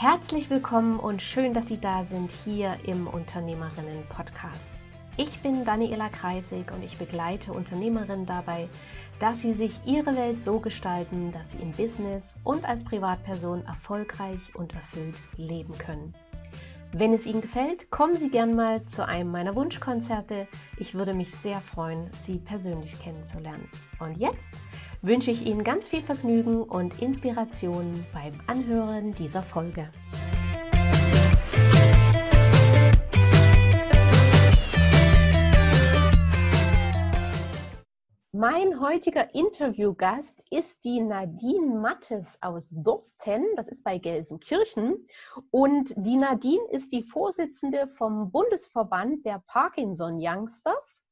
Herzlich willkommen und schön, dass Sie da sind hier im Unternehmerinnen-Podcast. Ich bin Daniela Kreisig und ich begleite Unternehmerinnen dabei, dass sie sich ihre Welt so gestalten, dass sie im Business und als Privatperson erfolgreich und erfüllt leben können. Wenn es Ihnen gefällt, kommen Sie gern mal zu einem meiner Wunschkonzerte. Ich würde mich sehr freuen, Sie persönlich kennenzulernen. Und jetzt wünsche ich Ihnen ganz viel Vergnügen und Inspiration beim Anhören dieser Folge. Mein heutiger Interviewgast ist die Nadine Mattes aus Dorsten, das ist bei Gelsenkirchen. Und die Nadine ist die Vorsitzende vom Bundesverband der Parkinson Youngsters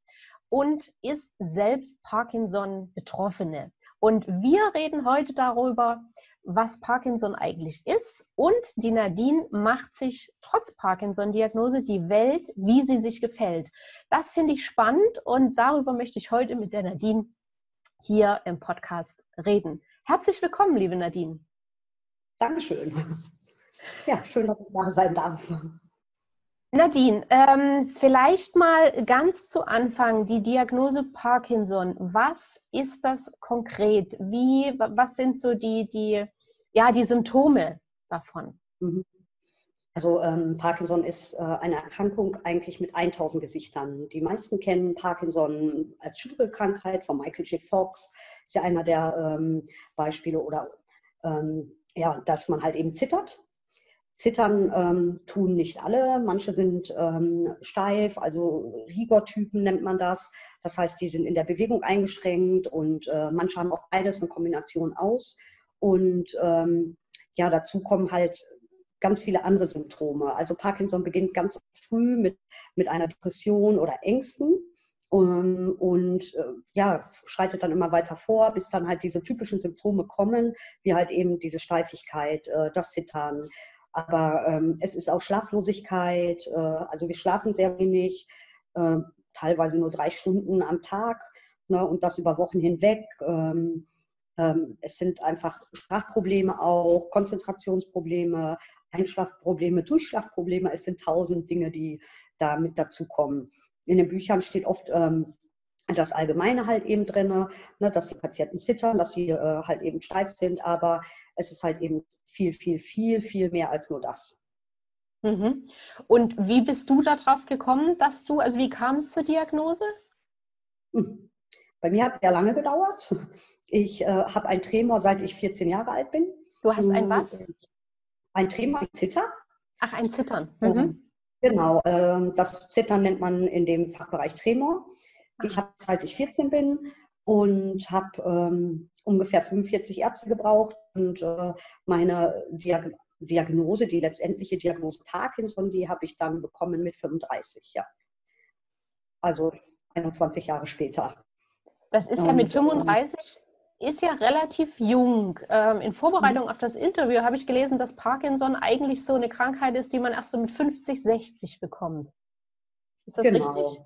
und ist selbst Parkinson-Betroffene. Und wir reden heute darüber, was Parkinson eigentlich ist. Und die Nadine macht sich trotz Parkinson-Diagnose die Welt, wie sie sich gefällt. Das finde ich spannend und darüber möchte ich heute mit der Nadine hier im Podcast reden. Herzlich willkommen, liebe Nadine. Dankeschön. Ja, schön, dass ich da sein darf. Nadine, ähm, vielleicht mal ganz zu Anfang die Diagnose Parkinson. Was ist das konkret? Wie, was sind so die, die, ja, die Symptome davon? Mhm. Also ähm, Parkinson ist äh, eine Erkrankung eigentlich mit 1000 Gesichtern. Die meisten kennen Parkinson als Schüttelkrankheit von Michael J. Fox. Ist ja einer der ähm, Beispiele oder ähm, ja, dass man halt eben zittert Zittern ähm, tun nicht alle. Manche sind ähm, steif, also Rigor-Typen nennt man das. Das heißt, die sind in der Bewegung eingeschränkt und äh, manche haben auch beides eine Kombination aus. Und ähm, ja, dazu kommen halt ganz viele andere Symptome. Also Parkinson beginnt ganz früh mit, mit einer Depression oder Ängsten. Um, und äh, ja, schreitet dann immer weiter vor, bis dann halt diese typischen Symptome kommen, wie halt eben diese Steifigkeit, äh, das Zittern, aber ähm, es ist auch Schlaflosigkeit. Äh, also wir schlafen sehr wenig, äh, teilweise nur drei Stunden am Tag ne, und das über Wochen hinweg. Ähm, ähm, es sind einfach Sprachprobleme auch, Konzentrationsprobleme, Einschlafprobleme, Durchschlafprobleme. Es sind tausend Dinge, die da mit dazukommen. In den Büchern steht oft ähm, das Allgemeine halt eben drin, ne, dass die Patienten zittern, dass sie äh, halt eben steif sind, aber es ist halt eben viel, viel, viel, viel mehr als nur das. Mhm. Und wie bist du darauf gekommen, dass du, also wie kam es zur Diagnose? Hm. Bei mir hat es sehr lange gedauert. Ich äh, habe ein Tremor, seit ich 14 Jahre alt bin. Du hast ein was? Ein Tremor, ein Zitter. Ach, ein Zittern. Mhm. Genau, äh, das Zittern nennt man in dem Fachbereich Tremor. Ich habe, seit ich 14 bin und habe ähm, ungefähr 45 Ärzte gebraucht und äh, meine Diag Diagnose, die letztendliche Diagnose Parkinson, die habe ich dann bekommen mit 35, ja. Also 21 Jahre später. Das ist ja mit 35 ähm, ist ja relativ jung. Ähm, in Vorbereitung mhm. auf das Interview habe ich gelesen, dass Parkinson eigentlich so eine Krankheit ist, die man erst so mit 50, 60 bekommt. Ist das genau. richtig?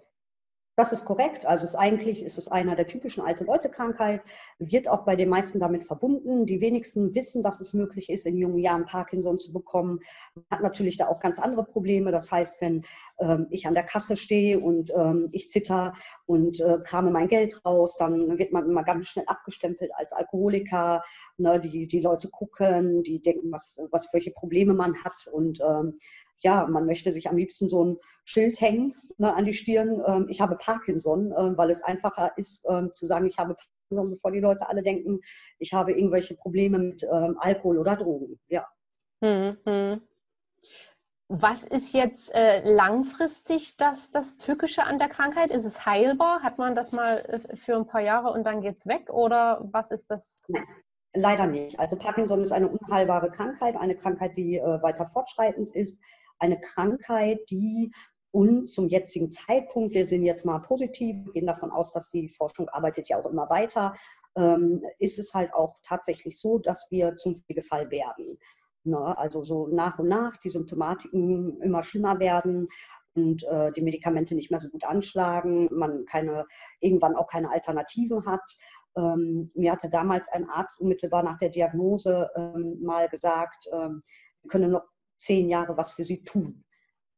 Das ist korrekt. Also es eigentlich ist es einer der typischen alte Leute Krankheit, wird auch bei den meisten damit verbunden. Die wenigsten wissen, dass es möglich ist, in jungen Jahren Parkinson zu bekommen. Man hat natürlich da auch ganz andere Probleme. Das heißt, wenn ähm, ich an der Kasse stehe und ähm, ich zitter und äh, krame mein Geld raus, dann wird man immer ganz schnell abgestempelt als Alkoholiker. Ne? Die, die Leute gucken, die denken, was, was welche Probleme man hat und ähm, ja, man möchte sich am liebsten so ein Schild hängen ne, an die Stirn, ähm, ich habe Parkinson, äh, weil es einfacher ist ähm, zu sagen, ich habe Parkinson, bevor die Leute alle denken, ich habe irgendwelche Probleme mit ähm, Alkohol oder Drogen. Ja. Mhm. Was ist jetzt äh, langfristig das, das Tückische an der Krankheit? Ist es heilbar? Hat man das mal äh, für ein paar Jahre und dann geht es weg? Oder was ist das? Nein. Leider nicht. Also Parkinson ist eine unheilbare Krankheit, eine Krankheit, die äh, weiter fortschreitend ist eine Krankheit, die uns zum jetzigen Zeitpunkt, wir sind jetzt mal positiv, gehen davon aus, dass die Forschung arbeitet ja auch immer weiter, ähm, ist es halt auch tatsächlich so, dass wir zum Pflegefall werden. Ne? Also so nach und nach die Symptomatiken immer schlimmer werden und äh, die Medikamente nicht mehr so gut anschlagen, man keine, irgendwann auch keine Alternative hat. Ähm, mir hatte damals ein Arzt unmittelbar nach der Diagnose ähm, mal gesagt, ähm, wir können noch zehn Jahre was für sie tun.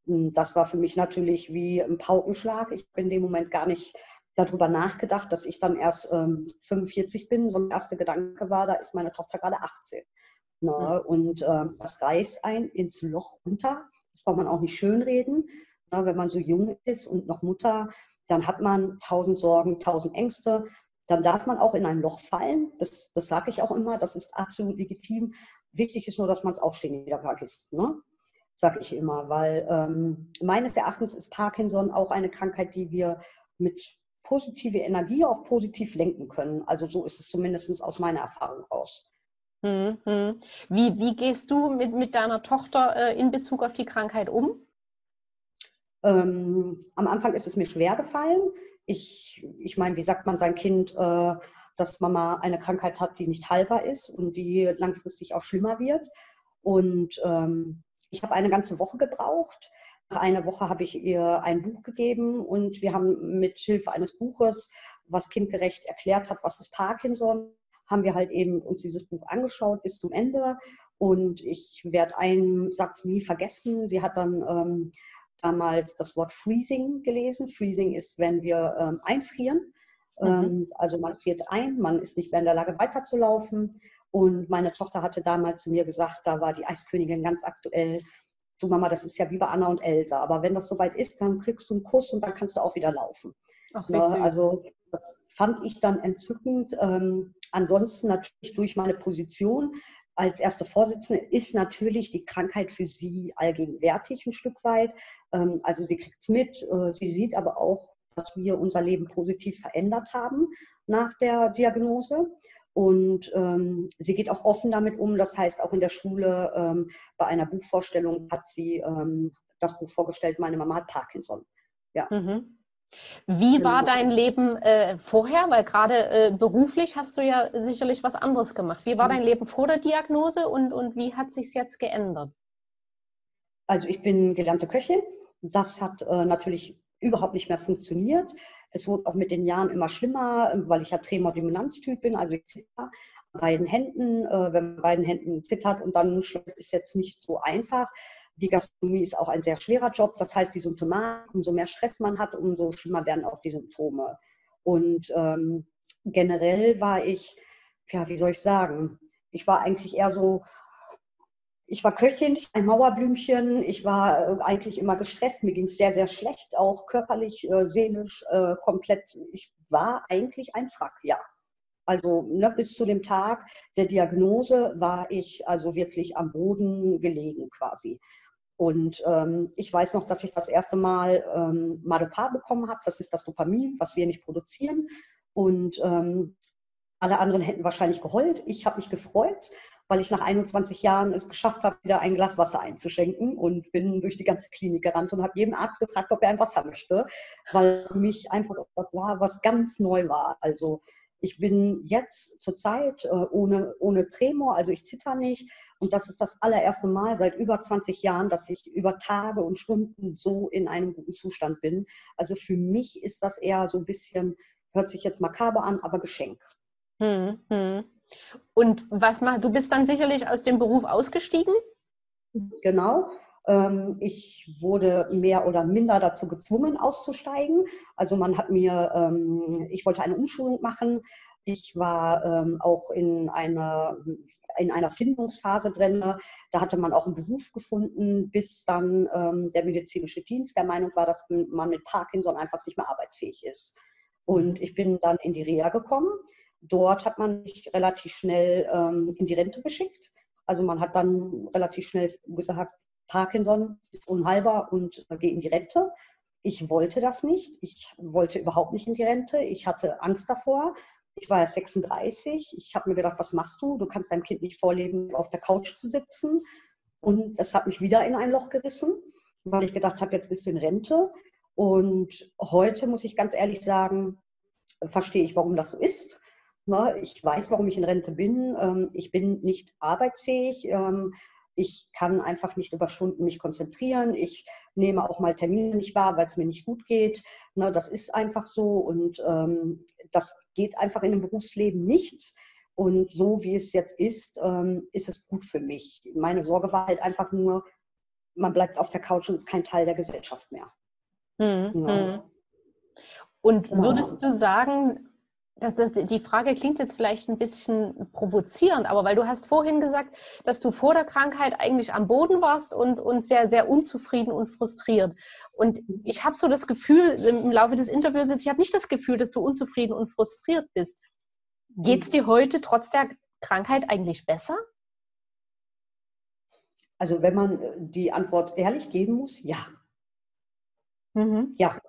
Und das war für mich natürlich wie ein Paukenschlag. Ich bin in dem Moment gar nicht darüber nachgedacht, dass ich dann erst ähm, 45 bin. So ein erster Gedanke war, da ist meine Tochter gerade 18. Ne? Mhm. Und äh, das reißt ein ins Loch runter. Das kann man auch nicht schönreden. Ne? Wenn man so jung ist und noch Mutter, dann hat man tausend Sorgen, tausend Ängste. Dann darf man auch in ein Loch fallen. Das, das sage ich auch immer. Das ist absolut legitim. Wichtig ist nur, dass man es aufstehen wieder vergisst. Ne? Sage ich immer. Weil ähm, meines Erachtens ist Parkinson auch eine Krankheit, die wir mit positive Energie auch positiv lenken können. Also so ist es zumindest aus meiner Erfahrung raus. Mhm. Wie, wie gehst du mit, mit deiner Tochter äh, in Bezug auf die Krankheit um? Ähm, am Anfang ist es mir schwer gefallen. Ich, ich meine, wie sagt man sein Kind, äh, dass Mama eine Krankheit hat, die nicht heilbar ist und die langfristig auch schlimmer wird. Und ähm, ich habe eine ganze Woche gebraucht. Nach einer Woche habe ich ihr ein Buch gegeben und wir haben mit Hilfe eines Buches, was kindgerecht erklärt hat, was ist Parkinson, haben wir halt eben uns dieses Buch angeschaut bis zum Ende. Und ich werde einen Satz nie vergessen. Sie hat dann ähm, damals das Wort Freezing gelesen. Freezing ist, wenn wir ähm, einfrieren. Mhm. Ähm, also man friert ein, man ist nicht mehr in der Lage weiterzulaufen. Und meine Tochter hatte damals zu mir gesagt, da war die Eiskönigin ganz aktuell. Du Mama, das ist ja wie bei Anna und Elsa. Aber wenn das soweit ist, dann kriegst du einen Kuss und dann kannst du auch wieder laufen. Ach, ja, also das fand ich dann entzückend. Ähm, ansonsten natürlich durch meine Position als erste Vorsitzende ist natürlich die Krankheit für sie allgegenwärtig ein Stück weit. Ähm, also sie kriegt es mit. Äh, sie sieht aber auch, dass wir unser Leben positiv verändert haben nach der Diagnose. Und ähm, sie geht auch offen damit um. Das heißt, auch in der Schule ähm, bei einer Buchvorstellung hat sie ähm, das Buch vorgestellt, meine Mama hat Parkinson. Ja. Mhm. Wie war dein Leben äh, vorher? Weil gerade äh, beruflich hast du ja sicherlich was anderes gemacht. Wie war mhm. dein Leben vor der Diagnose und, und wie hat sich jetzt geändert? Also ich bin gelernte Köchin. Das hat äh, natürlich überhaupt nicht mehr funktioniert. Es wurde auch mit den Jahren immer schlimmer, weil ich ja Tremor-Dominanztyp bin, also ich zitter an beiden Händen. Äh, wenn man beiden Händen zittert und dann schlägt, ist jetzt nicht so einfach. Die Gastronomie ist auch ein sehr schwerer Job. Das heißt, die Symptomatik, umso mehr Stress man hat, umso schlimmer werden auch die Symptome. Und ähm, generell war ich, ja, wie soll ich sagen, ich war eigentlich eher so, ich war Köchin, ein Mauerblümchen. Ich war äh, eigentlich immer gestresst. Mir ging es sehr, sehr schlecht, auch körperlich, äh, seelisch, äh, komplett. Ich war eigentlich ein Frack, ja. Also ne, bis zu dem Tag der Diagnose war ich also wirklich am Boden gelegen quasi. Und ähm, ich weiß noch, dass ich das erste Mal ähm, Madopar bekommen habe. Das ist das Dopamin, was wir nicht produzieren. Und ähm, alle anderen hätten wahrscheinlich geheult. Ich habe mich gefreut, weil ich nach 21 Jahren es geschafft habe, wieder ein Glas Wasser einzuschenken und bin durch die ganze Klinik gerannt und habe jeden Arzt gefragt, ob er ein Wasser möchte, weil für mich einfach etwas war, was ganz neu war. Also ich bin jetzt zurzeit äh, ohne, ohne Tremor, also ich zitter nicht. Und das ist das allererste Mal seit über 20 Jahren, dass ich über Tage und Stunden so in einem guten Zustand bin. Also für mich ist das eher so ein bisschen, hört sich jetzt makaber an, aber Geschenk. Hm, hm. Und was machst du? bist dann sicherlich aus dem Beruf ausgestiegen? Genau. Ähm, ich wurde mehr oder minder dazu gezwungen, auszusteigen. Also man hat mir, ähm, ich wollte eine Umschulung machen. Ich war ähm, auch in einer, in einer Findungsphase drin. Da hatte man auch einen Beruf gefunden, bis dann der medizinische Dienst der Meinung war, dass man mit Parkinson einfach nicht mehr arbeitsfähig ist. Und ich bin dann in die Reha gekommen. Dort hat man mich relativ schnell in die Rente geschickt. Also man hat dann relativ schnell gesagt, Parkinson ist unheilbar und äh, gehe in die Rente. Ich wollte das nicht. Ich wollte überhaupt nicht in die Rente. Ich hatte Angst davor. Ich war ja 36. Ich habe mir gedacht, was machst du? Du kannst deinem Kind nicht vorleben, auf der Couch zu sitzen. Und es hat mich wieder in ein Loch gerissen, weil ich gedacht habe, jetzt bist du in Rente. Und heute muss ich ganz ehrlich sagen, verstehe ich, warum das so ist. Ne, ich weiß, warum ich in Rente bin. Ähm, ich bin nicht arbeitsfähig. Ähm, ich kann einfach nicht über Stunden mich konzentrieren. Ich nehme auch mal Termine nicht wahr, weil es mir nicht gut geht. Ne, das ist einfach so und ähm, das geht einfach in dem Berufsleben nicht. Und so wie es jetzt ist, ähm, ist es gut für mich. Meine Sorge war halt einfach nur, man bleibt auf der Couch und ist kein Teil der Gesellschaft mehr. Mhm. Ja. Und würdest du sagen, dass das, die Frage klingt jetzt vielleicht ein bisschen provozierend, aber weil du hast vorhin gesagt, dass du vor der Krankheit eigentlich am Boden warst und, und sehr, sehr unzufrieden und frustriert. Und ich habe so das Gefühl, im Laufe des Interviews, ich habe nicht das Gefühl, dass du unzufrieden und frustriert bist. Geht es dir heute trotz der Krankheit eigentlich besser? Also wenn man die Antwort ehrlich geben muss, ja. Mhm. Ja,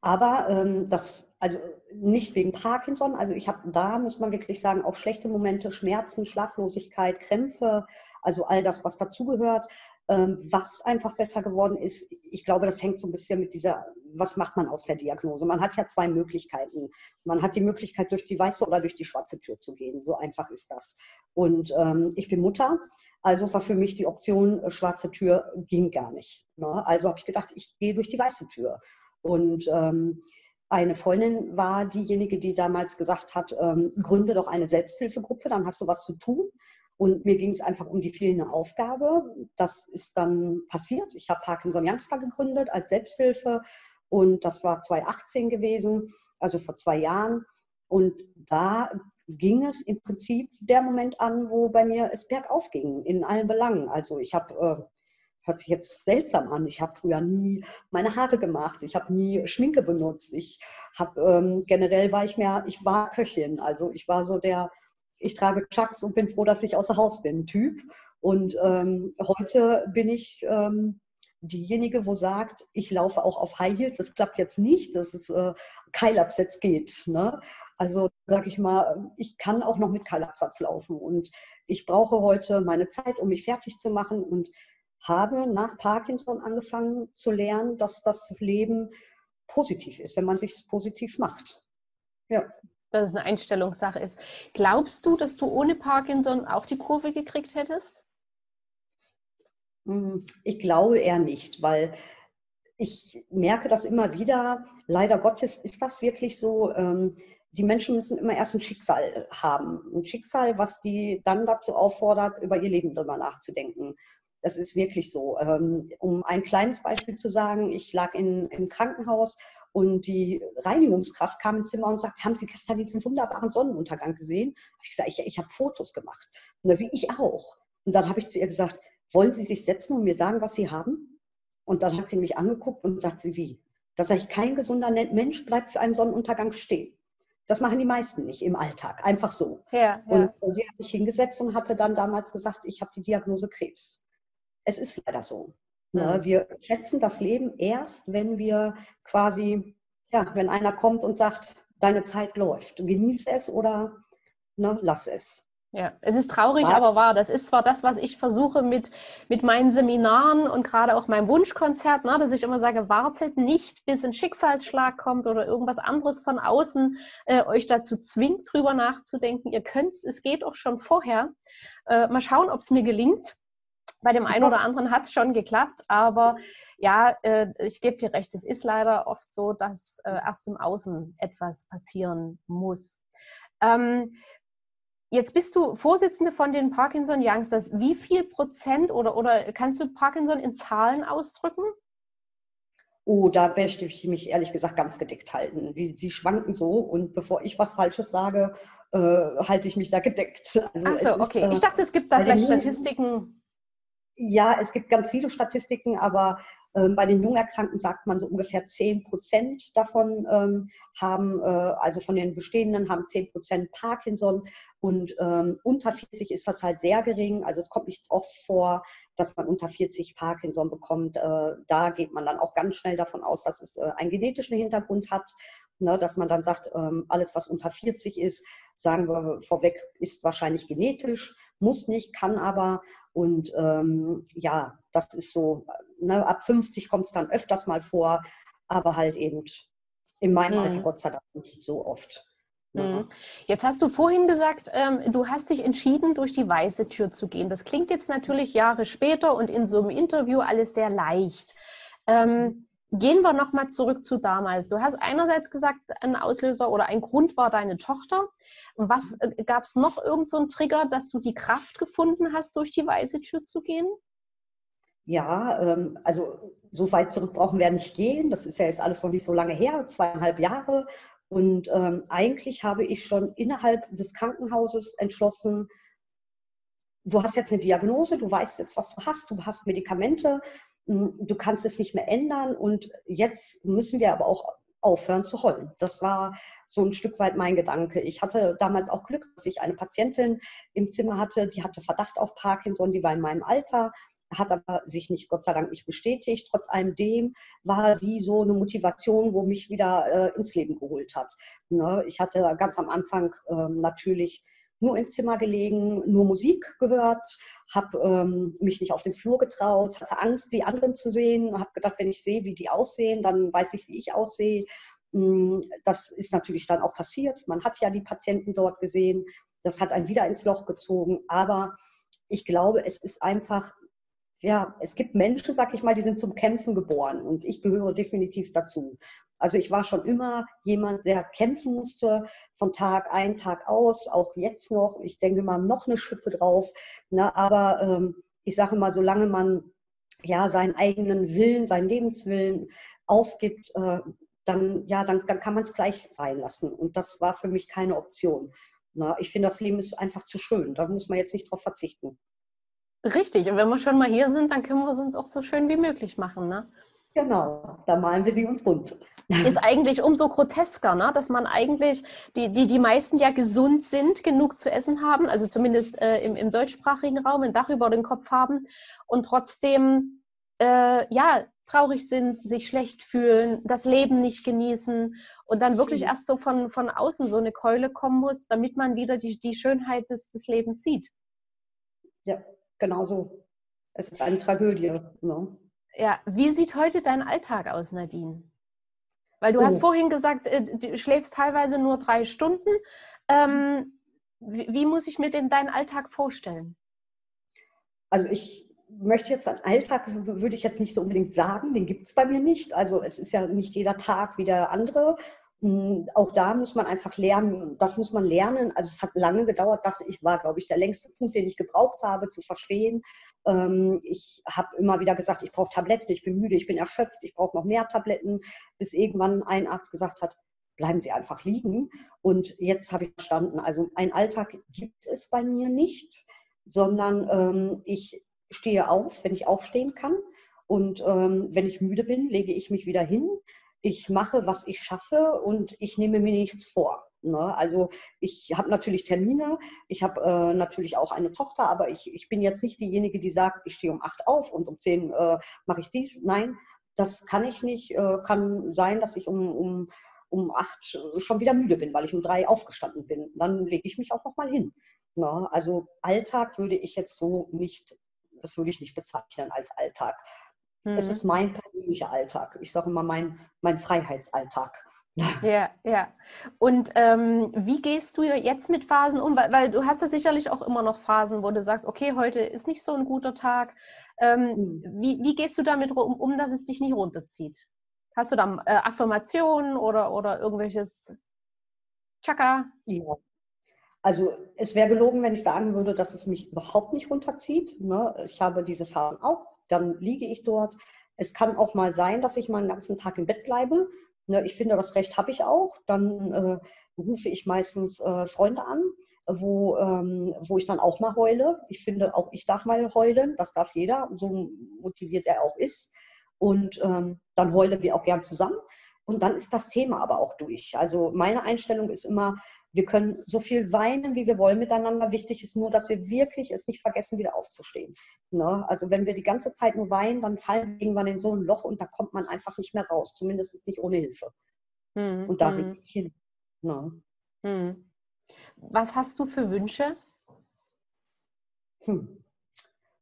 aber ähm, das, also nicht wegen Parkinson, also ich habe da, muss man wirklich sagen, auch schlechte Momente, Schmerzen, Schlaflosigkeit, Krämpfe, also all das, was dazugehört. Ähm, was einfach besser geworden ist, ich glaube, das hängt so ein bisschen mit dieser, was macht man aus der Diagnose? Man hat ja zwei Möglichkeiten. Man hat die Möglichkeit, durch die weiße oder durch die schwarze Tür zu gehen. So einfach ist das. Und ähm, ich bin Mutter, also war für mich die Option, äh, schwarze Tür ging gar nicht. Ne? Also habe ich gedacht, ich gehe durch die weiße Tür. Und ähm, eine Freundin war diejenige, die damals gesagt hat, ähm, gründe doch eine Selbsthilfegruppe, dann hast du was zu tun. Und mir ging es einfach um die fehlende Aufgabe. Das ist dann passiert. Ich habe Parkinson Youngster gegründet als Selbsthilfe und das war 2018 gewesen, also vor zwei Jahren. Und da ging es im Prinzip der Moment an, wo bei mir es bergauf ging, in allen Belangen. Also ich habe äh, hört sich jetzt seltsam an. Ich habe früher nie meine Haare gemacht. Ich habe nie Schminke benutzt. Ich habe ähm, generell war ich mehr, ich war Köchin. Also ich war so der, ich trage Chucks und bin froh, dass ich außer Haus bin, Typ. Und ähm, heute bin ich ähm, diejenige, wo sagt, ich laufe auch auf High Heels. Das klappt jetzt nicht, dass es äh, Keilabsatz geht. Ne? Also sage ich mal, ich kann auch noch mit Keilabsatz laufen und ich brauche heute meine Zeit, um mich fertig zu machen und habe nach Parkinson angefangen zu lernen, dass das Leben positiv ist, wenn man sich positiv macht. Ja. Dass es eine Einstellungssache ist. Glaubst du, dass du ohne Parkinson auch die Kurve gekriegt hättest? Hm, ich glaube eher nicht, weil ich merke das immer wieder. Leider Gottes ist das wirklich so. Ähm, die Menschen müssen immer erst ein Schicksal haben. Ein Schicksal, was die dann dazu auffordert, über ihr Leben drüber nachzudenken. Das ist wirklich so. Ähm, um ein kleines Beispiel zu sagen, ich lag in, im Krankenhaus und die Reinigungskraft kam ins Zimmer und sagt, haben Sie gestern diesen wunderbaren Sonnenuntergang gesehen? ich gesagt, ich, ich habe Fotos gemacht. Und da sie, ich auch. Und dann habe ich zu ihr gesagt, wollen Sie sich setzen und mir sagen, was Sie haben? Und dann hat sie mich angeguckt und sagt sie, wie? Da sage ich, kein gesunder Mensch bleibt für einen Sonnenuntergang stehen. Das machen die meisten nicht im Alltag, einfach so. Ja, ja. Und sie hat sich hingesetzt und hatte dann damals gesagt, ich habe die Diagnose Krebs es ist leider so. Ne? Mhm. Wir schätzen das Leben erst, wenn wir quasi, ja, wenn einer kommt und sagt, deine Zeit läuft. Genieß es oder ne, lass es. Ja, es ist traurig, Was? aber wahr. Das ist zwar das, was ich versuche mit, mit meinen Seminaren und gerade auch meinem Wunschkonzert, ne, dass ich immer sage, wartet nicht, bis ein Schicksalsschlag kommt oder irgendwas anderes von außen äh, euch dazu zwingt, drüber nachzudenken. Ihr könnt es geht auch schon vorher. Äh, mal schauen, ob es mir gelingt. Bei dem einen oder anderen hat es schon geklappt, aber ja, äh, ich gebe dir recht, es ist leider oft so, dass äh, erst im Außen etwas passieren muss. Ähm, jetzt bist du Vorsitzende von den Parkinson Youngsters. Wie viel Prozent oder, oder kannst du Parkinson in Zahlen ausdrücken? Oh, da möchte ich mich ehrlich gesagt ganz gedeckt halten. Die, die schwanken so und bevor ich was Falsches sage, äh, halte ich mich da gedeckt. Also Ach so, okay. Ist, äh, ich dachte, es gibt da vielleicht Statistiken. Ja, es gibt ganz viele Statistiken, aber ähm, bei den Jungerkrankten sagt man so ungefähr 10 Prozent davon ähm, haben, äh, also von den bestehenden haben 10 Prozent Parkinson und ähm, unter 40 ist das halt sehr gering. Also es kommt nicht oft vor, dass man unter 40 Parkinson bekommt. Äh, da geht man dann auch ganz schnell davon aus, dass es äh, einen genetischen Hintergrund hat. Ne, dass man dann sagt, ähm, alles, was unter 40 ist, sagen wir vorweg, ist wahrscheinlich genetisch, muss nicht, kann aber. Und ähm, ja, das ist so, ne, ab 50 kommt es dann öfters mal vor, aber halt eben in meinem mhm. Alter Gott sei Dank nicht so oft. Ja. Mhm. Jetzt hast du vorhin gesagt, ähm, du hast dich entschieden, durch die weiße Tür zu gehen. Das klingt jetzt natürlich Jahre später und in so einem Interview alles sehr leicht. Ähm, gehen wir nochmal zurück zu damals. Du hast einerseits gesagt, ein Auslöser oder ein Grund war deine Tochter. Was äh, gab es noch irgendeinen so Trigger, dass du die Kraft gefunden hast, durch die weiße Tür zu gehen? Ja, ähm, also so weit zurück brauchen wir nicht gehen. Das ist ja jetzt alles noch nicht so lange her, zweieinhalb Jahre. Und ähm, eigentlich habe ich schon innerhalb des Krankenhauses entschlossen, du hast jetzt eine Diagnose, du weißt jetzt, was du hast, du hast Medikamente, du kannst es nicht mehr ändern und jetzt müssen wir aber auch aufhören zu heulen. Das war so ein Stück weit mein Gedanke. Ich hatte damals auch Glück, dass ich eine Patientin im Zimmer hatte, die hatte Verdacht auf Parkinson, die war in meinem Alter, hat aber sich nicht, Gott sei Dank, nicht bestätigt. Trotz allem dem war sie so eine Motivation, wo mich wieder äh, ins Leben geholt hat. Ne? Ich hatte ganz am Anfang ähm, natürlich nur im Zimmer gelegen, nur Musik gehört, habe ähm, mich nicht auf den Flur getraut, hatte Angst, die anderen zu sehen, habe gedacht, wenn ich sehe, wie die aussehen, dann weiß ich, wie ich aussehe. Hm, das ist natürlich dann auch passiert. Man hat ja die Patienten dort gesehen. Das hat einen wieder ins Loch gezogen. Aber ich glaube, es ist einfach, ja, es gibt Menschen, sag ich mal, die sind zum Kämpfen geboren und ich gehöre definitiv dazu. Also ich war schon immer jemand, der kämpfen musste von Tag ein, Tag aus, auch jetzt noch. Ich denke mal noch eine Schippe drauf. Ne? Aber ähm, ich sage mal, solange man ja seinen eigenen Willen, seinen Lebenswillen aufgibt, äh, dann, ja, dann, dann kann man es gleich sein lassen. Und das war für mich keine Option. Na, ich finde, das Leben ist einfach zu schön. Da muss man jetzt nicht drauf verzichten. Richtig. Und wenn wir schon mal hier sind, dann können wir es uns auch so schön wie möglich machen. Ne? Genau, da malen wir sie uns bunt. Ist eigentlich umso grotesker, ne? dass man eigentlich, die, die, die meisten ja gesund sind, genug zu essen haben, also zumindest äh, im, im deutschsprachigen Raum ein Dach über den Kopf haben und trotzdem äh, ja, traurig sind, sich schlecht fühlen, das Leben nicht genießen und dann wirklich erst so von, von außen so eine Keule kommen muss, damit man wieder die, die Schönheit des, des Lebens sieht. Ja, genau so. Es ist eine Tragödie. Ne? Ja, wie sieht heute dein Alltag aus, Nadine? Weil du oh. hast vorhin gesagt, äh, du schläfst teilweise nur drei Stunden. Ähm, wie, wie, muss ich mir denn deinen Alltag vorstellen? Also ich möchte jetzt einen Alltag, würde ich jetzt nicht so unbedingt sagen, den gibt es bei mir nicht. Also es ist ja nicht jeder Tag wie der andere. Hm, auch da muss man einfach lernen, das muss man lernen. Also es hat lange gedauert, ich war, glaube ich, der längste Punkt, den ich gebraucht habe, zu verstehen. Ähm, ich habe immer wieder gesagt, ich brauche Tabletten, ich bin müde, ich bin erschöpft, ich brauche noch mehr Tabletten, bis irgendwann ein Arzt gesagt hat, bleiben Sie einfach liegen. Und jetzt habe ich verstanden, also ein Alltag gibt es bei mir nicht, sondern ähm, ich stehe auf, wenn ich aufstehen kann. Und ähm, wenn ich müde bin, lege ich mich wieder hin ich mache, was ich schaffe und ich nehme mir nichts vor. Ne? Also ich habe natürlich Termine, ich habe äh, natürlich auch eine Tochter, aber ich, ich bin jetzt nicht diejenige, die sagt, ich stehe um acht auf und um zehn äh, mache ich dies. Nein, das kann ich nicht. Äh, kann sein, dass ich um, um, um acht schon wieder müde bin, weil ich um drei aufgestanden bin. Dann lege ich mich auch noch mal hin. Ne? Also Alltag würde ich jetzt so nicht, das würde ich nicht bezeichnen als Alltag. Mhm. Es ist mein persönlicher Alltag. Ich sage immer mein, mein Freiheitsalltag. Ja, ja. Und ähm, wie gehst du jetzt mit Phasen um? Weil, weil, du hast ja sicherlich auch immer noch Phasen, wo du sagst, okay, heute ist nicht so ein guter Tag. Ähm, mhm. wie, wie, gehst du damit um, um, dass es dich nicht runterzieht? Hast du da äh, Affirmationen oder, oder irgendwelches Chaka? Ja. Also es wäre gelogen, wenn ich sagen würde, dass es mich überhaupt nicht runterzieht. Ne? Ich habe diese Phasen auch dann liege ich dort. Es kann auch mal sein, dass ich mal einen ganzen Tag im Bett bleibe. Ne, ich finde, das Recht habe ich auch. Dann äh, rufe ich meistens äh, Freunde an, wo, ähm, wo ich dann auch mal heule. Ich finde, auch ich darf mal heulen. Das darf jeder, so motiviert er auch ist. Und ähm, dann heulen wir auch gern zusammen. Und dann ist das Thema aber auch durch. Also meine Einstellung ist immer, wir können so viel weinen, wie wir wollen miteinander. Wichtig ist nur, dass wir wirklich es nicht vergessen, wieder aufzustehen. Ne? Also wenn wir die ganze Zeit nur weinen, dann fallen wir irgendwann in so ein Loch und da kommt man einfach nicht mehr raus. Zumindest nicht ohne Hilfe. Mhm. Und da will hm. ich hin. Ne? Mhm. Was hast du für Wünsche? Hm.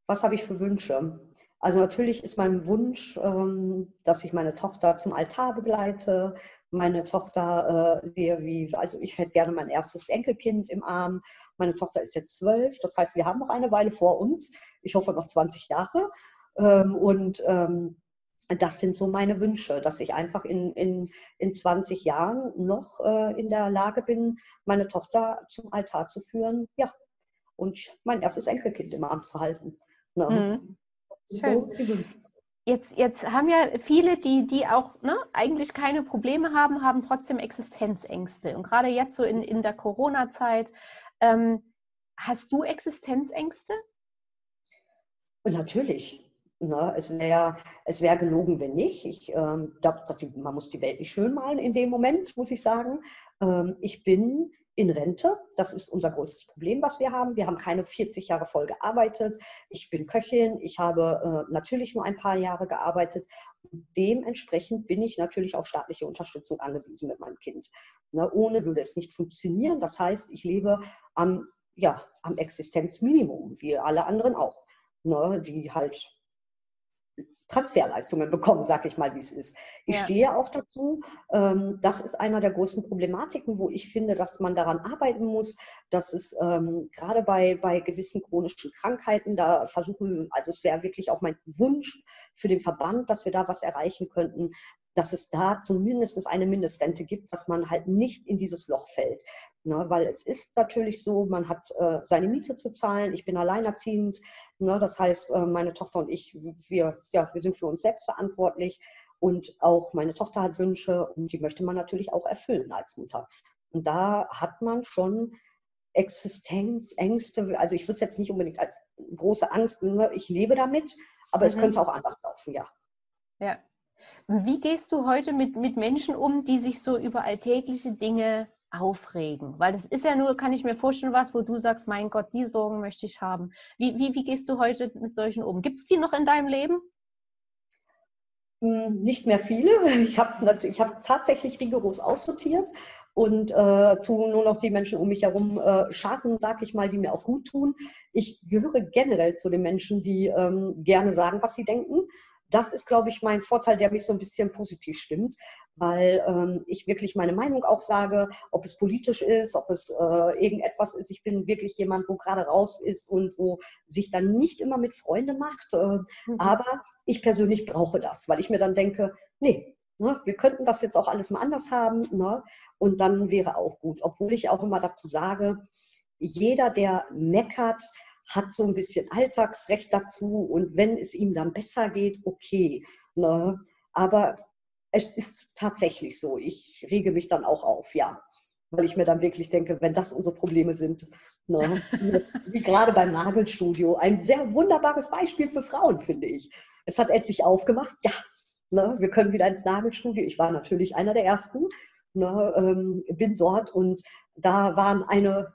Was habe ich für Wünsche? Also natürlich ist mein Wunsch, ähm, dass ich meine Tochter zum Altar begleite, meine Tochter äh, sehe, wie, also ich hätte gerne mein erstes Enkelkind im Arm. Meine Tochter ist jetzt zwölf, das heißt, wir haben noch eine Weile vor uns. Ich hoffe noch 20 Jahre. Ähm, und ähm, das sind so meine Wünsche, dass ich einfach in, in, in 20 Jahren noch äh, in der Lage bin, meine Tochter zum Altar zu führen, ja, und mein erstes Enkelkind im Arm zu halten. Ne? Mhm. So, jetzt, jetzt haben ja viele, die, die auch ne, eigentlich keine Probleme haben, haben trotzdem Existenzängste. Und gerade jetzt so in, in der Corona-Zeit, ähm, hast du Existenzängste? Natürlich. Ne, es wäre es wär gelogen, wenn nicht. Ich ähm, glaube, man muss die Welt nicht schön malen in dem Moment, muss ich sagen. Ähm, ich bin in Rente. Das ist unser größtes Problem, was wir haben. Wir haben keine 40 Jahre voll gearbeitet. Ich bin Köchin. Ich habe äh, natürlich nur ein paar Jahre gearbeitet. Dementsprechend bin ich natürlich auf staatliche Unterstützung angewiesen mit meinem Kind. Ne, ohne würde es nicht funktionieren. Das heißt, ich lebe am, ja, am Existenzminimum, wie alle anderen auch, ne, die halt Transferleistungen bekommen, sage ich mal, wie es ist. Ich ja. stehe auch dazu. Ähm, das ist einer der großen Problematiken, wo ich finde, dass man daran arbeiten muss, dass es ähm, gerade bei, bei gewissen chronischen Krankheiten, da versuchen, also es wäre wirklich auch mein Wunsch für den Verband, dass wir da was erreichen könnten, dass es da zumindest eine Mindestrente gibt, dass man halt nicht in dieses Loch fällt. Ne, weil es ist natürlich so, man hat äh, seine Miete zu zahlen, ich bin alleinerziehend, ne, das heißt, äh, meine Tochter und ich, wir, ja, wir sind für uns selbst verantwortlich und auch meine Tochter hat Wünsche und die möchte man natürlich auch erfüllen als Mutter. Und da hat man schon Existenzängste, also ich würde es jetzt nicht unbedingt als große Angst, ne, ich lebe damit, aber mhm. es könnte auch anders laufen, ja. Ja, wie gehst du heute mit, mit Menschen um, die sich so über alltägliche Dinge aufregen? Weil das ist ja nur, kann ich mir vorstellen, was, wo du sagst, mein Gott, die Sorgen möchte ich haben. Wie, wie, wie gehst du heute mit solchen um? Gibt es die noch in deinem Leben? Hm, nicht mehr viele. Ich habe ich hab tatsächlich rigoros aussortiert und äh, tue nur noch die Menschen um mich herum äh, schaden, sag ich mal, die mir auch gut tun. Ich gehöre generell zu den Menschen, die ähm, gerne sagen, was sie denken das ist, glaube ich, mein Vorteil, der mich so ein bisschen positiv stimmt, weil ähm, ich wirklich meine Meinung auch sage, ob es politisch ist, ob es äh, irgendetwas ist. Ich bin wirklich jemand, wo gerade raus ist und wo sich dann nicht immer mit Freunden macht. Äh, mhm. Aber ich persönlich brauche das, weil ich mir dann denke, nee, ne, wir könnten das jetzt auch alles mal anders haben ne, und dann wäre auch gut. Obwohl ich auch immer dazu sage, jeder, der meckert, hat so ein bisschen Alltagsrecht dazu und wenn es ihm dann besser geht, okay. Ne? Aber es ist tatsächlich so. Ich rege mich dann auch auf, ja. Weil ich mir dann wirklich denke, wenn das unsere Probleme sind, ne? wie gerade beim Nagelstudio, ein sehr wunderbares Beispiel für Frauen, finde ich. Es hat endlich aufgemacht, ja, ne? wir können wieder ins Nagelstudio. Ich war natürlich einer der Ersten, ne? ähm, bin dort und da waren eine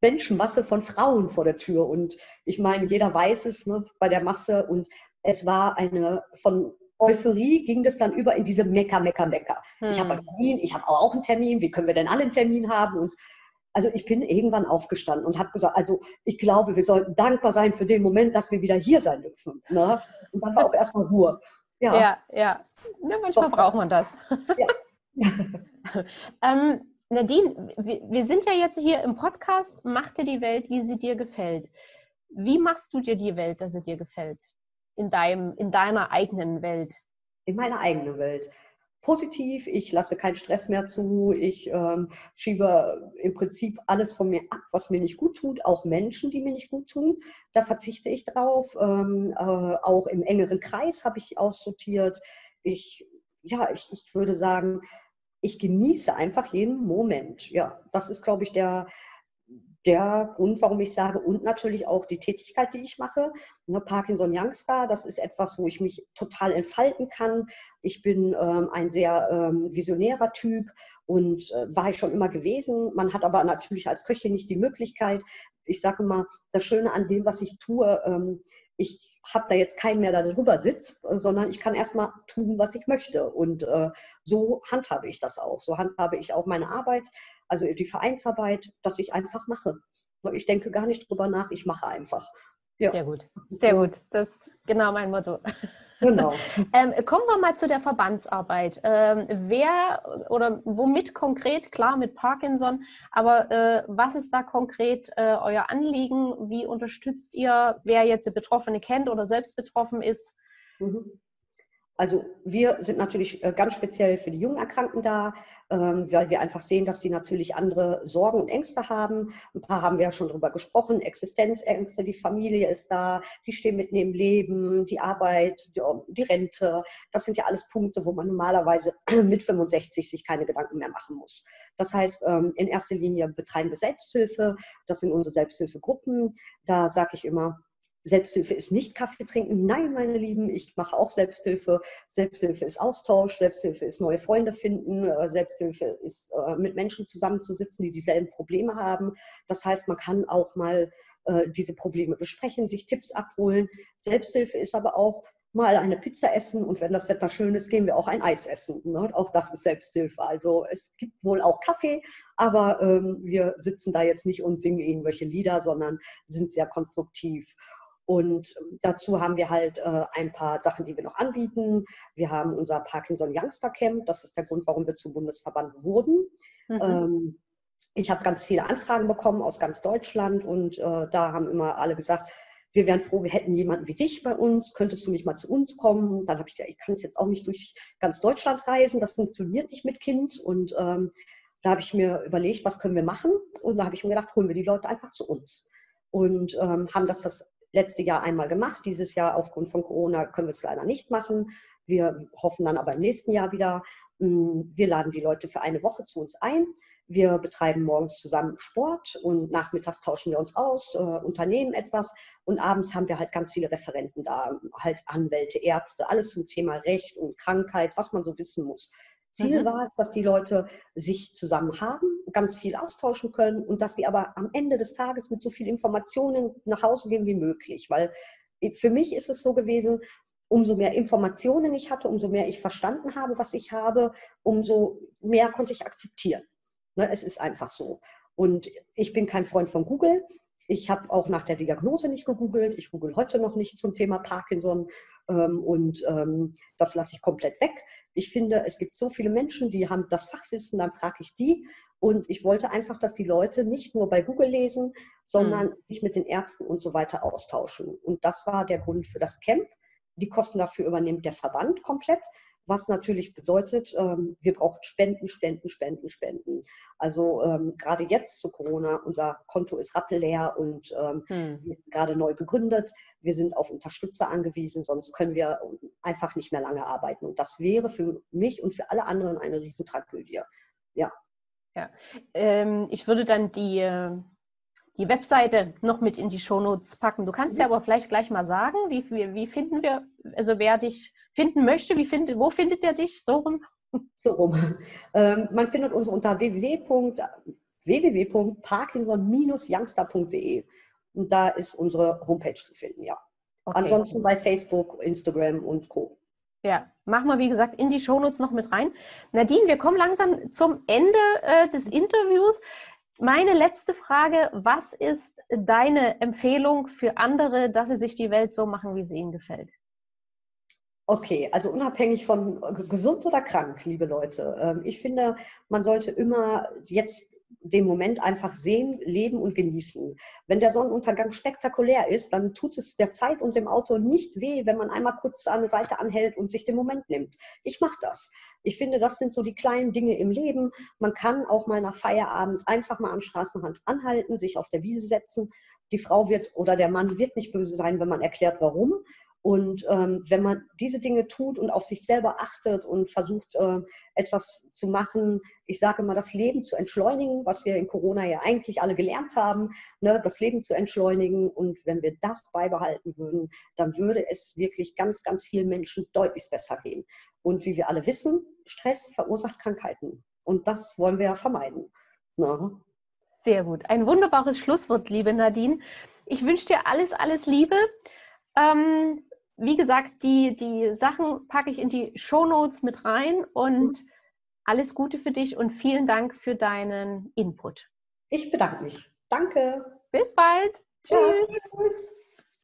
Menschenmasse von Frauen vor der Tür. Und ich meine, jeder weiß es ne, bei der Masse. Und es war eine von Euphorie ging das dann über in diese Mecker, Mecker, Mecker. Hm. Ich habe einen Termin, ich habe auch einen Termin, wie können wir denn alle einen Termin haben? Und also ich bin irgendwann aufgestanden und habe gesagt, also ich glaube, wir sollten dankbar sein für den Moment, dass wir wieder hier sein dürfen. Ne? Und dann war auch erstmal Ruhe. Ja, ja. ja. ja manchmal Doch. braucht man das. Ja. ähm, Nadine, wir sind ja jetzt hier im Podcast, mach dir die Welt, wie sie dir gefällt. Wie machst du dir die Welt, dass sie dir gefällt? In, deinem, in deiner eigenen Welt? In meiner eigenen Welt. Positiv, ich lasse keinen Stress mehr zu, ich ähm, schiebe im Prinzip alles von mir ab, was mir nicht gut tut, auch Menschen, die mir nicht gut tun. Da verzichte ich drauf. Ähm, äh, auch im engeren Kreis habe ich aussortiert. Ich, ja, ich, ich würde sagen, ich genieße einfach jeden Moment. Ja, das ist, glaube ich, der, der Grund, warum ich sage, und natürlich auch die Tätigkeit, die ich mache. Ne, Parkinson Youngstar, das ist etwas, wo ich mich total entfalten kann. Ich bin ähm, ein sehr ähm, visionärer Typ und äh, war ich schon immer gewesen. Man hat aber natürlich als Köchin nicht die Möglichkeit. Ich sage mal, das Schöne an dem, was ich tue, ähm, ich habe da jetzt keinen mehr, der darüber sitzt, sondern ich kann erstmal tun, was ich möchte. Und äh, so handhabe ich das auch. So handhabe ich auch meine Arbeit, also die Vereinsarbeit, dass ich einfach mache. Ich denke gar nicht drüber nach, ich mache einfach. Ja. Sehr gut, sehr gut. Das ist genau mein Motto. Genau. ähm, kommen wir mal zu der Verbandsarbeit. Ähm, wer oder womit konkret, klar mit Parkinson, aber äh, was ist da konkret äh, euer Anliegen? Wie unterstützt ihr, wer jetzt die Betroffene kennt oder selbst betroffen ist? Mhm. Also wir sind natürlich äh, ganz speziell für die jungen Erkrankten da, ähm, weil wir einfach sehen, dass sie natürlich andere Sorgen und Ängste haben. Ein paar haben wir ja schon drüber gesprochen. Existenzängste, die Familie ist da, die stehen mitten im Leben, die Arbeit, die Rente. Das sind ja alles Punkte, wo man normalerweise mit 65 sich keine Gedanken mehr machen muss. Das heißt, ähm, in erster Linie betreiben wir Selbsthilfe. Das sind unsere Selbsthilfegruppen. Da sage ich immer, Selbsthilfe ist nicht Kaffee trinken. Nein, meine Lieben, ich mache auch Selbsthilfe. Selbsthilfe ist Austausch, Selbsthilfe ist neue Freunde finden, äh, Selbsthilfe ist äh, mit Menschen zusammenzusitzen, die dieselben Probleme haben. Das heißt, man kann auch mal äh, diese Probleme besprechen, sich Tipps abholen. Selbsthilfe ist aber auch mal eine Pizza essen und wenn das Wetter schön ist, gehen wir auch ein Eis essen. Ne? Auch das ist Selbsthilfe. Also es gibt wohl auch Kaffee, aber ähm, wir sitzen da jetzt nicht und singen irgendwelche Lieder, sondern sind sehr konstruktiv. Und dazu haben wir halt äh, ein paar Sachen, die wir noch anbieten. Wir haben unser Parkinson Youngster Camp. Das ist der Grund, warum wir zum Bundesverband wurden. Mhm. Ähm, ich habe ganz viele Anfragen bekommen aus ganz Deutschland und äh, da haben immer alle gesagt, wir wären froh, wir hätten jemanden wie dich bei uns. Könntest du nicht mal zu uns kommen? Dann habe ich gedacht, ich kann es jetzt auch nicht durch ganz Deutschland reisen. Das funktioniert nicht mit Kind. Und ähm, da habe ich mir überlegt, was können wir machen? Und da habe ich mir gedacht, holen wir die Leute einfach zu uns. Und ähm, haben das das letzte Jahr einmal gemacht. Dieses Jahr aufgrund von Corona können wir es leider nicht machen. Wir hoffen dann aber im nächsten Jahr wieder. Hm, wir laden die Leute für eine Woche zu uns ein. Wir betreiben morgens zusammen Sport und nachmittags tauschen wir uns aus, äh, unternehmen etwas und abends haben wir halt ganz viele Referenten da, halt Anwälte, Ärzte, alles zum Thema Recht und Krankheit, was man so wissen muss. Ziel mhm. war es, dass die Leute sich zusammen haben, ganz viel austauschen können und dass sie aber am Ende des Tages mit so viel Informationen nach Hause gehen wie möglich. Weil für mich ist es so gewesen, umso mehr Informationen ich hatte, umso mehr ich verstanden habe, was ich habe, umso mehr konnte ich akzeptieren. Ne, es ist einfach so. Und ich bin kein Freund von Google. Ich habe auch nach der Diagnose nicht gegoogelt. Ich google heute noch nicht zum Thema Parkinson und ähm, das lasse ich komplett weg. Ich finde, es gibt so viele Menschen, die haben das Fachwissen, dann frage ich die. Und ich wollte einfach, dass die Leute nicht nur bei Google lesen, sondern mhm. sich mit den Ärzten und so weiter austauschen. Und das war der Grund für das Camp. Die Kosten dafür übernimmt der Verband komplett was natürlich bedeutet, ähm, wir brauchen Spenden, Spenden, Spenden, Spenden. Also ähm, gerade jetzt zu Corona, unser Konto ist rappelleer und ähm, hm. gerade neu gegründet. Wir sind auf Unterstützer angewiesen, sonst können wir einfach nicht mehr lange arbeiten. Und das wäre für mich und für alle anderen eine Riesentragödie. Ja. Ja, ich würde dann die, äh, die Webseite noch mit in die Shownotes packen. Du kannst mhm. ja aber vielleicht gleich mal sagen, wie, wie, wie finden wir, also wer dich finden möchte, wie find, wo findet er dich? So rum? So rum. Ähm, man findet uns unter www.parkinson-youngster.de und da ist unsere Homepage zu finden, ja. Okay. Ansonsten bei Facebook, Instagram und Co. Ja, machen wir wie gesagt in die Shownotes noch mit rein. Nadine, wir kommen langsam zum Ende äh, des Interviews. Meine letzte Frage, was ist deine Empfehlung für andere, dass sie sich die Welt so machen, wie sie ihnen gefällt? Okay, also unabhängig von gesund oder krank, liebe Leute. Ähm, ich finde, man sollte immer jetzt den Moment einfach sehen, leben und genießen. Wenn der Sonnenuntergang spektakulär ist, dann tut es der Zeit und dem Auto nicht weh, wenn man einmal kurz an der Seite anhält und sich den Moment nimmt. Ich mache das. Ich finde, das sind so die kleinen Dinge im Leben. Man kann auch mal nach Feierabend einfach mal am Straßenrand anhalten, sich auf der Wiese setzen. Die Frau wird oder der Mann wird nicht böse sein, wenn man erklärt, warum. Und ähm, wenn man diese Dinge tut und auf sich selber achtet und versucht, äh, etwas zu machen, ich sage mal, das Leben zu entschleunigen, was wir in Corona ja eigentlich alle gelernt haben, ne, das Leben zu entschleunigen. Und wenn wir das beibehalten würden, dann würde es wirklich ganz, ganz vielen Menschen deutlich besser gehen. Und wie wir alle wissen, Stress verursacht Krankheiten. Und das wollen wir ja vermeiden. Ne? Sehr gut. Ein wunderbares Schlusswort, liebe Nadine. Ich wünsche dir alles, alles Liebe. Ähm, wie gesagt, die, die Sachen packe ich in die Show Notes mit rein und alles Gute für dich und vielen Dank für deinen Input. Ich bedanke mich. Danke. Bis bald. Tschüss. Ja, tschüss.